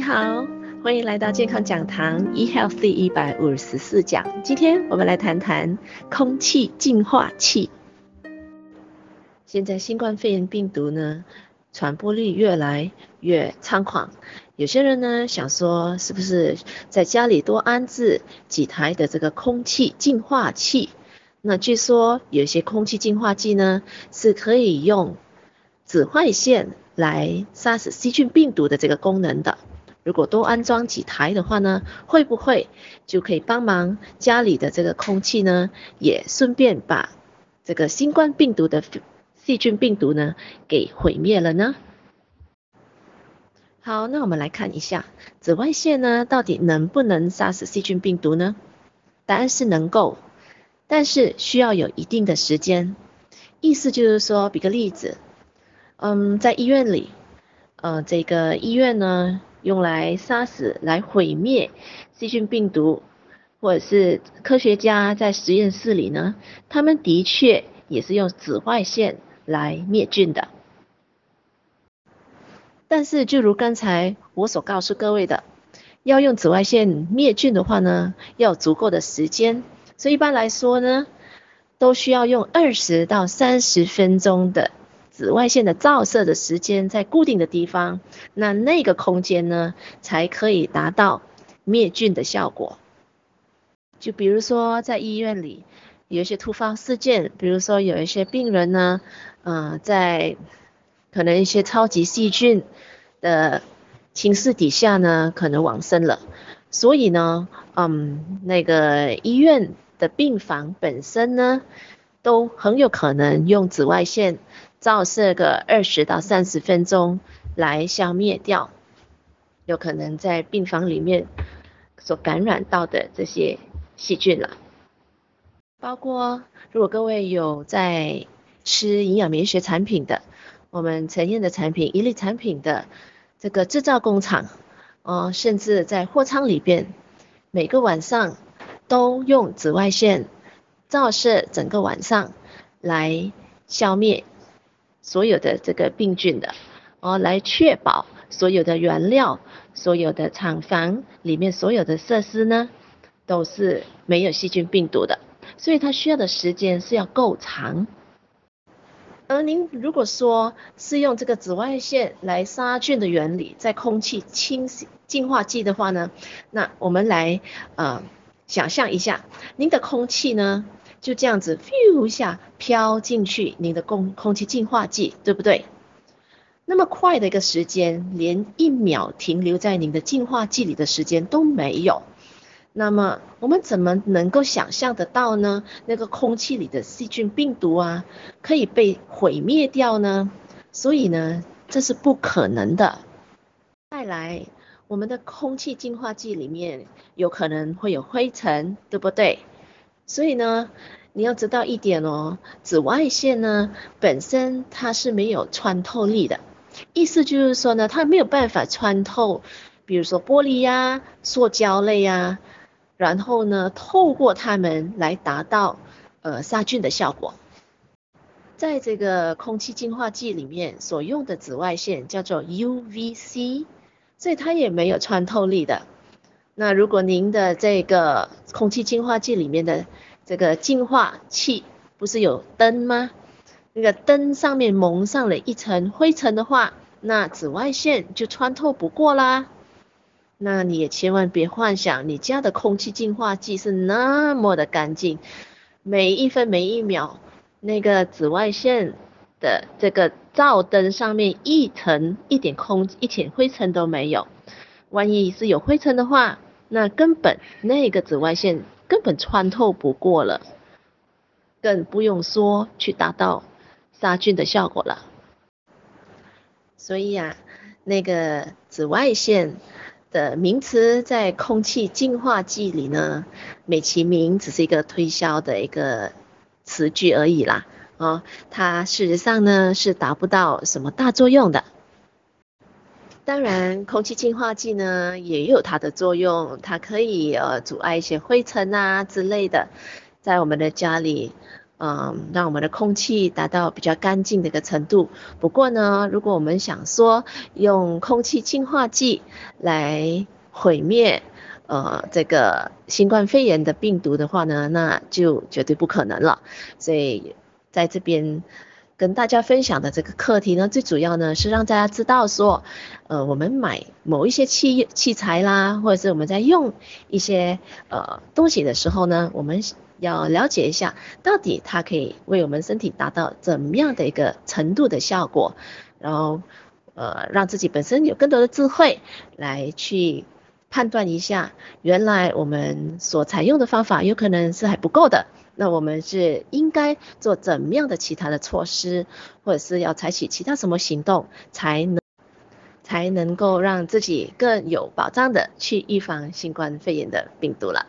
你好，欢迎来到健康讲堂 eHealthy 一百五十四讲。今天我们来谈谈空气净化器。现在新冠肺炎病毒呢，传播力越来越猖狂。有些人呢想说，是不是在家里多安置几台的这个空气净化器？那据说有些空气净化器呢是可以用紫外线来杀死细菌病毒的这个功能的。如果多安装几台的话呢，会不会就可以帮忙家里的这个空气呢，也顺便把这个新冠病毒的细菌病毒呢给毁灭了呢？好，那我们来看一下紫外线呢，到底能不能杀死细菌病毒呢？答案是能够，但是需要有一定的时间。意思就是说，比个例子，嗯，在医院里，呃，这个医院呢，用来杀死、来毁灭细菌病毒，或者是科学家在实验室里呢，他们的确也是用紫外线来灭菌的。但是，就如刚才我所告诉各位的，要用紫外线灭菌的话呢，要足够的时间。所以一般来说呢，都需要用二十到三十分钟的紫外线的照射的时间，在固定的地方，那那个空间呢，才可以达到灭菌的效果。就比如说在医院里有一些突发事件，比如说有一些病人呢，嗯、在可能一些超级细菌的侵蚀底下呢，可能往生了。所以呢，嗯，那个医院的病房本身呢，都很有可能用紫外线照射个二十到三十分钟来消灭掉，有可能在病房里面所感染到的这些细菌了。包括如果各位有在吃营养免疫学产品的。我们成验的产品，一类产品的这个制造工厂，哦，甚至在货仓里边，每个晚上都用紫外线照射整个晚上，来消灭所有的这个病菌的，哦，来确保所有的原料、所有的厂房里面所有的设施呢，都是没有细菌病毒的，所以它需要的时间是要够长。而您如果说是用这个紫外线来杀菌的原理，在空气清洗净化剂的话呢，那我们来呃想象一下，您的空气呢就这样子咻一下飘进去您的空空气净化剂，对不对？那么快的一个时间，连一秒停留在您的净化剂里的时间都没有。那么我们怎么能够想象得到呢？那个空气里的细菌病毒啊，可以被毁灭掉呢？所以呢，这是不可能的。再来，我们的空气净化剂里面有可能会有灰尘，对不对？所以呢，你要知道一点哦，紫外线呢本身它是没有穿透力的，意思就是说呢，它没有办法穿透，比如说玻璃呀、塑胶类呀。然后呢，透过它们来达到呃杀菌的效果。在这个空气净化剂里面所用的紫外线叫做 UVC，所以它也没有穿透力的。那如果您的这个空气净化器里面的这个净化器不是有灯吗？那个灯上面蒙上了一层灰尘的话，那紫外线就穿透不过啦。那你也千万别幻想你家的空气净化器是那么的干净，每一分每一秒，那个紫外线的这个照灯上面一层一点空一点灰尘都没有。万一是有灰尘的话，那根本那个紫外线根本穿透不过了，更不用说去达到杀菌的效果了。所以呀、那个紫外线。的名词在空气净化剂里呢，美其名只是一个推销的一个词句而已啦，哦，它事实上呢是达不到什么大作用的。当然，空气净化剂呢也有它的作用，它可以呃阻碍一些灰尘啊之类的，在我们的家里嗯，让我们的空气达到比较干净的一个程度。不过呢，如果我们想说用空气净化剂来毁灭呃这个新冠肺炎的病毒的话呢，那就绝对不可能了。所以在这边跟大家分享的这个课题呢，最主要呢是让大家知道说，呃，我们买某一些器器材啦，或者是我们在用一些呃东西的时候呢，我们。要了解一下，到底它可以为我们身体达到怎么样的一个程度的效果，然后呃让自己本身有更多的智慧来去判断一下，原来我们所采用的方法有可能是还不够的，那我们是应该做怎么样的其他的措施，或者是要采取其他什么行动，才能才能够让自己更有保障的去预防新冠肺炎的病毒了。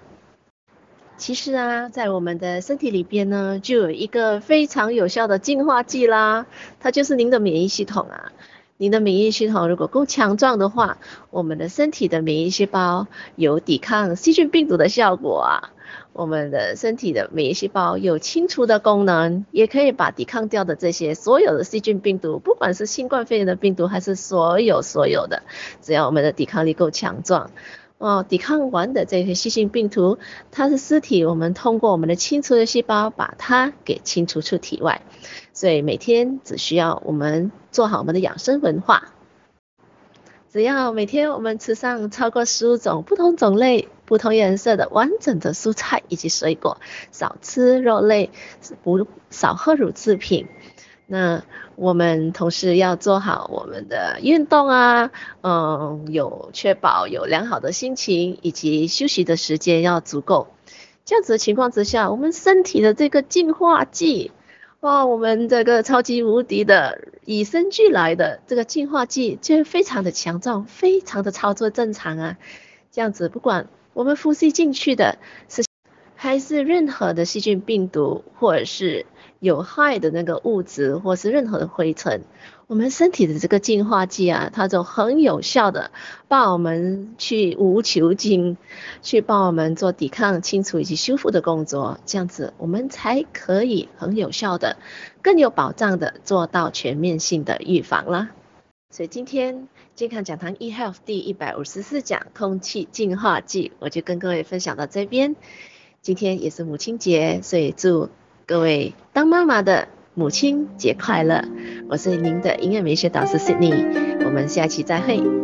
其实啊，在我们的身体里边呢，就有一个非常有效的净化剂啦，它就是您的免疫系统啊。您的免疫系统如果够强壮的话，我们的身体的免疫细胞有抵抗细菌病毒的效果啊。我们的身体的免疫细胞有清除的功能，也可以把抵抗掉的这些所有的细菌病毒，不管是新冠肺炎的病毒，还是所有所有的，只要我们的抵抗力够强壮。哦，抵抗完的这些细菌病毒，它是尸体，我们通过我们的清除的细胞把它给清除出体外。所以每天只需要我们做好我们的养生文化，只要每天我们吃上超过十五种不同种类、不同颜色的完整的蔬菜以及水果，少吃肉类，不少喝乳制品。那我们同时要做好我们的运动啊，嗯，有确保有良好的心情以及休息的时间要足够。这样子的情况之下，我们身体的这个净化剂，哇，我们这个超级无敌的与生俱来的这个净化剂就非常的强壮，非常的操作正常啊。这样子，不管我们呼吸进去的是还是任何的细菌、病毒，或者是。有害的那个物质，或是任何的灰尘，我们身体的这个净化剂啊，它就很有效的帮我们去无球菌，去帮我们做抵抗、清除以及修复的工作，这样子我们才可以很有效的、更有保障的做到全面性的预防啦。所以今天健康讲堂 eHealth 第一百五十四讲空气净化剂，我就跟各位分享到这边。今天也是母亲节，所以祝。各位当妈妈的母亲节快乐！我是您的音乐美学导师 Sydney，我们下期再会。